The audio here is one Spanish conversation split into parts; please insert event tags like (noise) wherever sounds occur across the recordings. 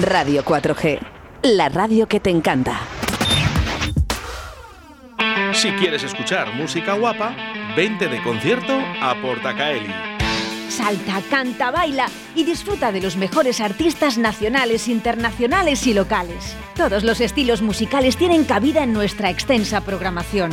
Radio 4G, la radio que te encanta. Si quieres escuchar música guapa, vente de concierto a Portacaeli. Salta, canta, baila y disfruta de los mejores artistas nacionales, internacionales y locales. Todos los estilos musicales tienen cabida en nuestra extensa programación.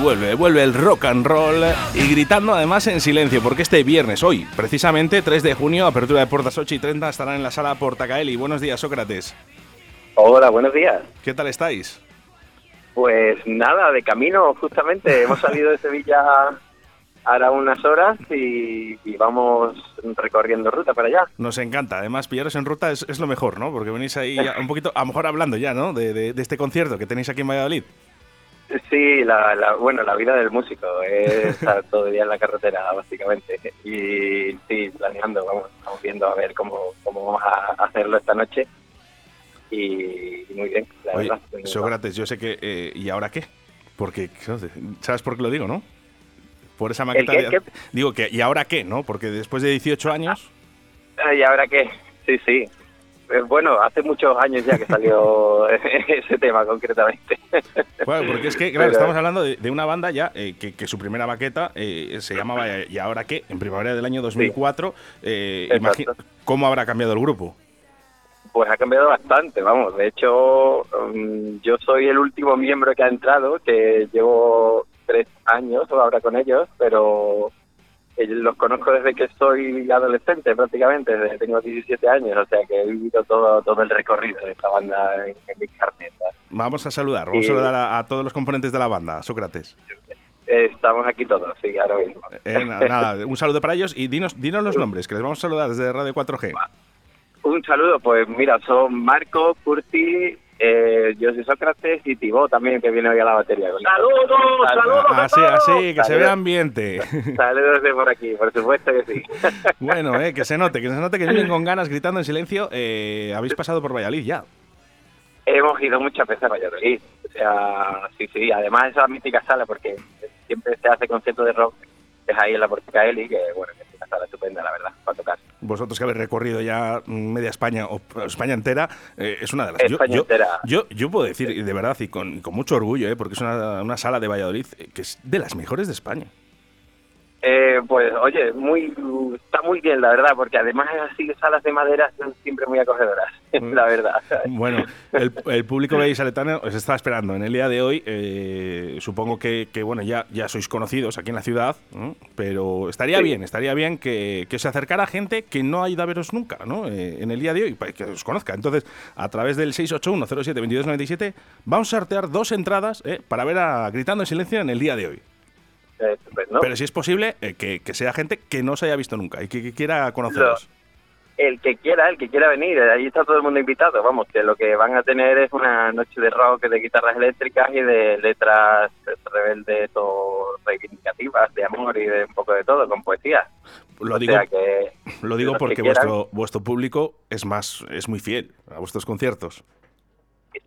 vuelve, vuelve el rock and roll y gritando además en silencio, porque este viernes, hoy, precisamente 3 de junio, apertura de puertas 8 y 30, estarán en la sala Portacaeli. Buenos días, Sócrates. Hola, buenos días. ¿Qué tal estáis? Pues nada, de camino, justamente. Hemos (laughs) salido de Sevilla ahora unas horas y, vamos recorriendo ruta para allá. Nos encanta, además pillaros en ruta es, lo mejor, ¿no? Porque venís ahí (laughs) un poquito, a lo mejor hablando ya, ¿no? de este concierto que tenéis aquí en Valladolid. Sí, la, bueno, la vida del músico (laughs) es estar todo el día en la carretera, básicamente. Y sí, planeando, vamos, estamos viendo a ver cómo, cómo vamos a hacerlo esta noche. Y, muy bien, la verdad. Sócrates, yo sé que... Eh, ¿Y ahora qué? Porque, ¿sabes por qué lo digo, no? Por esa maqueta... Digo que, ¿y ahora qué, no? Porque después de 18 años... Ah, ¿Y ahora qué? Sí, sí. Eh, bueno, hace muchos años ya que salió (laughs) (laughs) ese tema concretamente. Bueno, porque es que, claro, estamos hablando de, una banda ya eh, que, su primera maqueta eh, se llamaba ¿Y ahora qué? En primavera del año 2004. ¿Cómo habrá cambiado el grupo? Pues ha cambiado bastante, vamos. De hecho, mm, yo soy el último miembro que ha entrado, que llevo tres años ahora con ellos, pero los conozco desde que soy adolescente prácticamente, desde que tengo 17 años, o sea que he vivido todo, todo el recorrido de esta banda en, en mis Vamos a saludar, vamos a saludar a, todos los componentes de la banda, Sócrates. Estamos aquí todos, sí, ahora mismo. Eh, nada, un saludo para ellos y dinos, dinos los nombres, que les vamos a saludar desde Radio 4G. Un saludo, pues mira, son Marco, Curti, eh, yo soy Sócrates y Tibó también, que viene hoy a la batería. ¡Saludos! ¡Saludos! Así, así, que se vea ambiente. (laughs) Saludos de por aquí, por supuesto que sí. (laughs) Bueno, eh, que se note, que se note que vienen con ganas gritando en silencio. Eh, habéis pasado por Valladolid ya. Hemos ido muchas veces a Valladolid. O sea, sí, sí. Además, esa mítica sala, porque siempre se hace concierto de rock, es ahí en la Portica Eli, que bueno, que sala estupenda, la verdad, para tocar vosotros que habéis recorrido ya media España o España entera, eh, es una de las... España yo, entera. Yo, yo, puedo decir, de verdad, y con, con mucho orgullo, eh, porque es una, una, sala de Valladolid eh, que es de las mejores de España. Eh, pues oye, muy está muy bien la verdad, porque además así salas de madera son siempre muy acogedoras, (laughs) la verdad. Bueno, el, el público vallisoletano os está esperando en el día de hoy. Eh, supongo que, bueno ya ya sois conocidos aquí en la ciudad, pero estaría bien, estaría bien que, que, se acercara gente que no ha ido a veros nunca, ¿no? Eh, en el día de hoy, para que os conozca. Entonces, a través del 681072297 vamos a sortear dos entradas para ver a Gritando en Silencio en el día de hoy. Pero si es posible eh, que, sea gente que no se haya visto nunca y que, quiera conocerlos. el que quiera, el que quiera venir, ahí está todo el mundo invitado. Vamos, que lo que van a tener es una noche de rock, de guitarras eléctricas y de letras rebeldes o reivindicativas, de amor y de un poco de todo, con poesía. Lo digo, lo digo porque vuestro, vuestro público es más es muy fiel a vuestros conciertos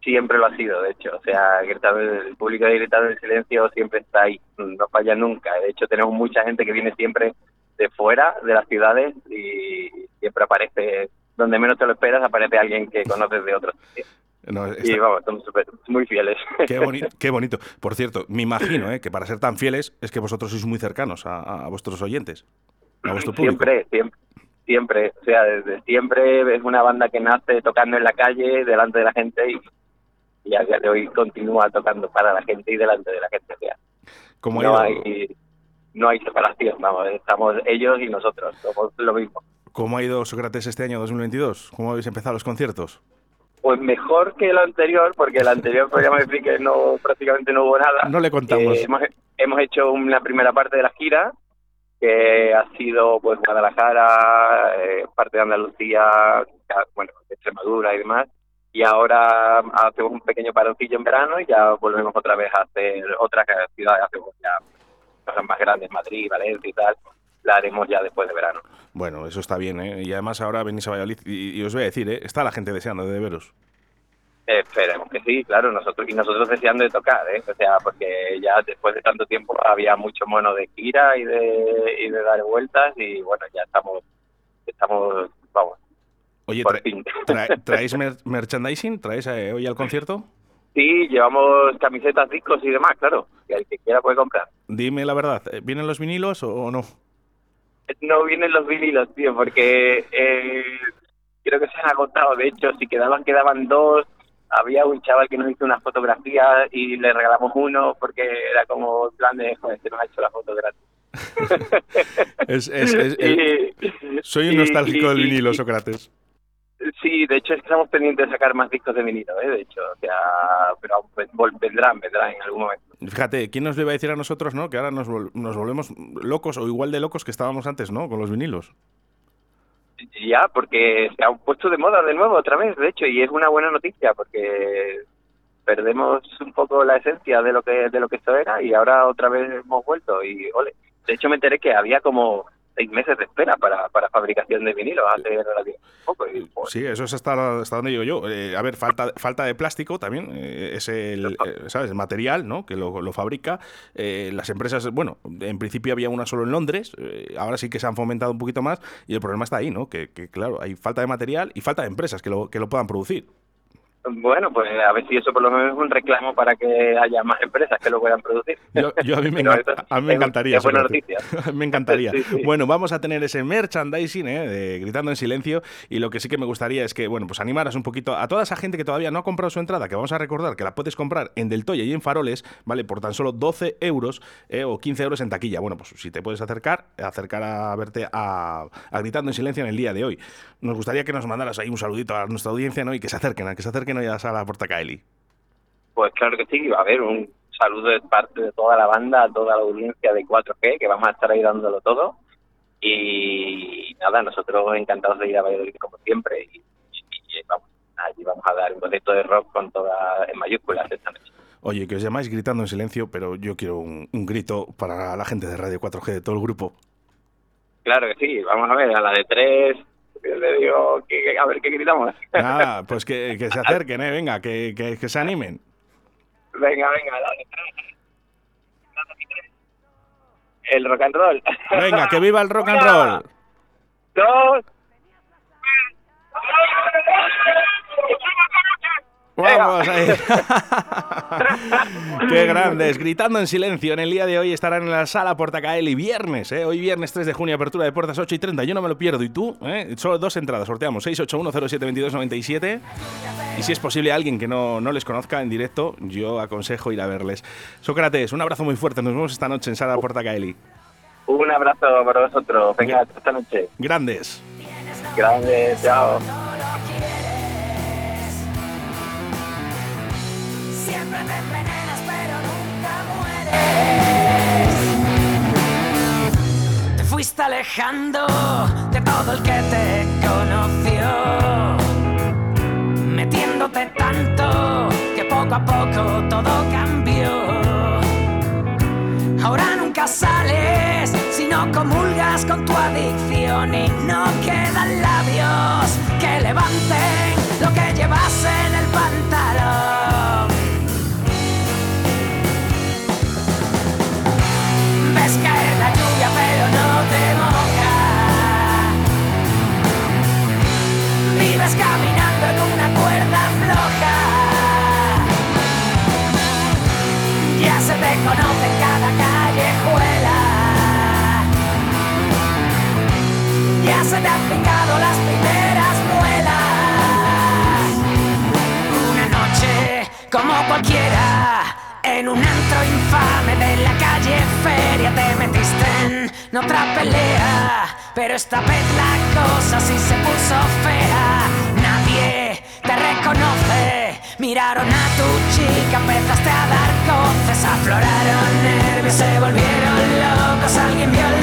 siempre lo ha sido, de hecho. O sea, el público de Gritando en Silencio siempre está ahí, no falla nunca. De hecho, tenemos mucha gente que viene siempre de fuera de las ciudades y siempre aparece, donde menos te lo esperas, aparece alguien que conoces de otros Y vamos, estamos muy fieles. (laughs) Qué, bonito, qué bonito. Por cierto, me imagino ¿eh? que para ser tan fieles es que vosotros sois muy cercanos a, vuestros oyentes, a vuestro público. Siempre, siempre siempre, o sea, desde siempre es una banda que nace tocando en la calle, delante de la gente y y a día de hoy continúa tocando para la gente y delante de la gente. ¿Cómo, ha ido, no hay separación, vamos, estamos ellos y nosotros, somos lo mismo. ¿Cómo ha ido Sócrates este año 2022? ¿Cómo habéis empezado los conciertos? Pues mejor que el anterior, porque el anterior, pues ya me expliqué, no, prácticamente no hubo nada. No le contamos. Eh, hemos, hemos hecho una primera parte de la gira, que ha sido pues Guadalajara, eh, parte de Andalucía, bueno, Extremadura y demás. Y ahora hacemos un pequeño paroncillo en verano y ya volvemos otra vez a hacer otras ciudades, hacemos ya cosas más grandes, Madrid, Valencia y tal, la haremos ya después de verano. Bueno, eso está bien, ¿eh? Y además ahora venís a Valladolid y, y os voy a decir, ¿eh? Está la gente deseando de veros. Esperemos que sí, claro, nosotros y nosotros deseando de tocar, ¿eh? o sea, porque ya después de tanto tiempo había mucho mono de gira y de, y de dar vueltas y bueno, ya estamos, estamos, vamos. Oye, por tra- fin. tra- (laughs) ¿traéis mer- merchandising? ¿Traéis eh, hoy al concierto? Sí, llevamos camisetas, discos y demás, claro, que el que quiera puede comprar. Dime la verdad, ¿eh, ¿vienen los vinilos o, o no? No vienen los vinilos, tío, porque eh, creo que se han agotado, de hecho, si quedaban, quedaban dos. Había un chaval que nos hizo una fotografía y le regalamos uno porque era como en plan de, joder, se nos ha hecho la foto gratis. (laughs) Es, es- es- (laughs) es- Y- soy un y- nostálgico del y- vinilo, y- Sócrates. Sí, de hecho estamos pendientes de sacar más discos de vinilo, ¿eh? de hecho, o sea, pero vendrán, vendrán en algún momento. Fíjate, ¿quién nos le iba a decir a nosotros, no? Que ahora nos, vol- nos volvemos locos o igual de locos que estábamos antes, ¿no? Con los vinilos. Ya, porque se han puesto de moda de nuevo otra vez, de hecho, y es una buena noticia porque perdemos un poco la esencia de lo que de lo que esto era y ahora otra vez hemos vuelto y ole. De hecho me enteré que había como seis meses de espera para, para fabricación de vinilos hace relativamente poco. Y, pues, Sí, eso es hasta, hasta donde digo yo. Eh, a ver, falta, falta de plástico también, eh, es el, eh, ¿sabes? el material ¿no? que lo, lo fabrica. Eh, las empresas, bueno, en principio había una solo en Londres, ahora sí que se han fomentado un poquito más y el problema está ahí, ¿no? Que, que, claro, hay falta de material y falta de empresas que lo, que lo puedan producir. Bueno, pues a ver si eso por lo menos es un reclamo para que haya más empresas que lo puedan producir. Yo, yo a mí me, (laughs) Pero encanta- eso a mí me encantaría. es buena Sócrates. noticia. (laughs) me encantaría. Sí, sí. Bueno, vamos a tener ese merchandising ¿eh? de Gritando en Silencio y lo que sí que me gustaría es que, bueno, pues animaras un poquito a toda esa gente que todavía no ha comprado su entrada, que vamos a recordar que la puedes comprar en Del Toya y en Faroles, ¿vale? Por tan solo 12 euros eh, o 15 euros en taquilla. Bueno, pues si te puedes acercar, acercar a verte a, a Gritando en Silencio en el día de hoy. Nos gustaría que nos mandaras ahí un saludito a nuestra audiencia, ¿no? Y que se acerquen, a que se acerquen hoy a la sala Portacaeli. Pues claro que sí, a ver, un saludo de parte de toda la banda, a toda la audiencia de 4G, que vamos a estar ahí dándolo todo. Y nada, nosotros encantados de ir a Valladolid como siempre. Y, y- y vamos, allí vamos a dar un concierto de rock con todas en mayúsculas esta noche. Oye, que os llamáis gritando en silencio, pero yo quiero un, un grito para la gente de Radio 4G, de todo el grupo. Claro que sí, vamos a ver, a la de tres, yo le digo, que, a ver qué gritamos. Nada, (laughs) pues que, que se acerquen, ¿eh? Venga, que, que- que se animen. venga, venga, tres. El rock and roll. Venga, que (laughs) viva el rock and Una, roll. Dos. Vamos ahí. (laughs) Qué grandes. Gritando en silencio. En el día de hoy estarán en la sala Portacaeli. Viernes, ¿eh? Hoy viernes 3 de junio, apertura de puertas 8 y 30. Yo no me lo pierdo. ¿Y tú? ¿Eh? Solo dos entradas. Sorteamos 681072297. Y si es posible alguien que no, no les conozca en directo, yo aconsejo ir a verles. Sócrates, un abrazo muy fuerte. Nos vemos esta noche en sala Portacaeli. Un abrazo para vosotros. Venga, hasta esta noche. Grandes. Grande, chao. Fuiste alejando de todo el que te conoció, metiéndote tanto que poco a poco todo cambió. Ahora nunca sales si no comulgas con tu adicción y no quedan labios que levanten lo que llevas en el como cualquiera, en un antro infame de la calle Feria te metiste en otra pelea. Pero esta vez la cosa sí se puso fea. Nadie te reconoce. Miraron a tu chica, empezaste a dar coces, afloraron nervios, se volvieron locos. Alguien vio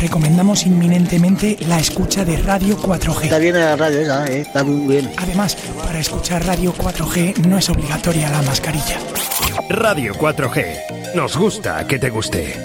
recomendamos inminentemente la escucha de Radio 4G. Está bien la radio esa, eh, está muy bien. Además, para escuchar Radio 4G no es obligatoria la mascarilla. Radio 4G. Nos gusta que te guste.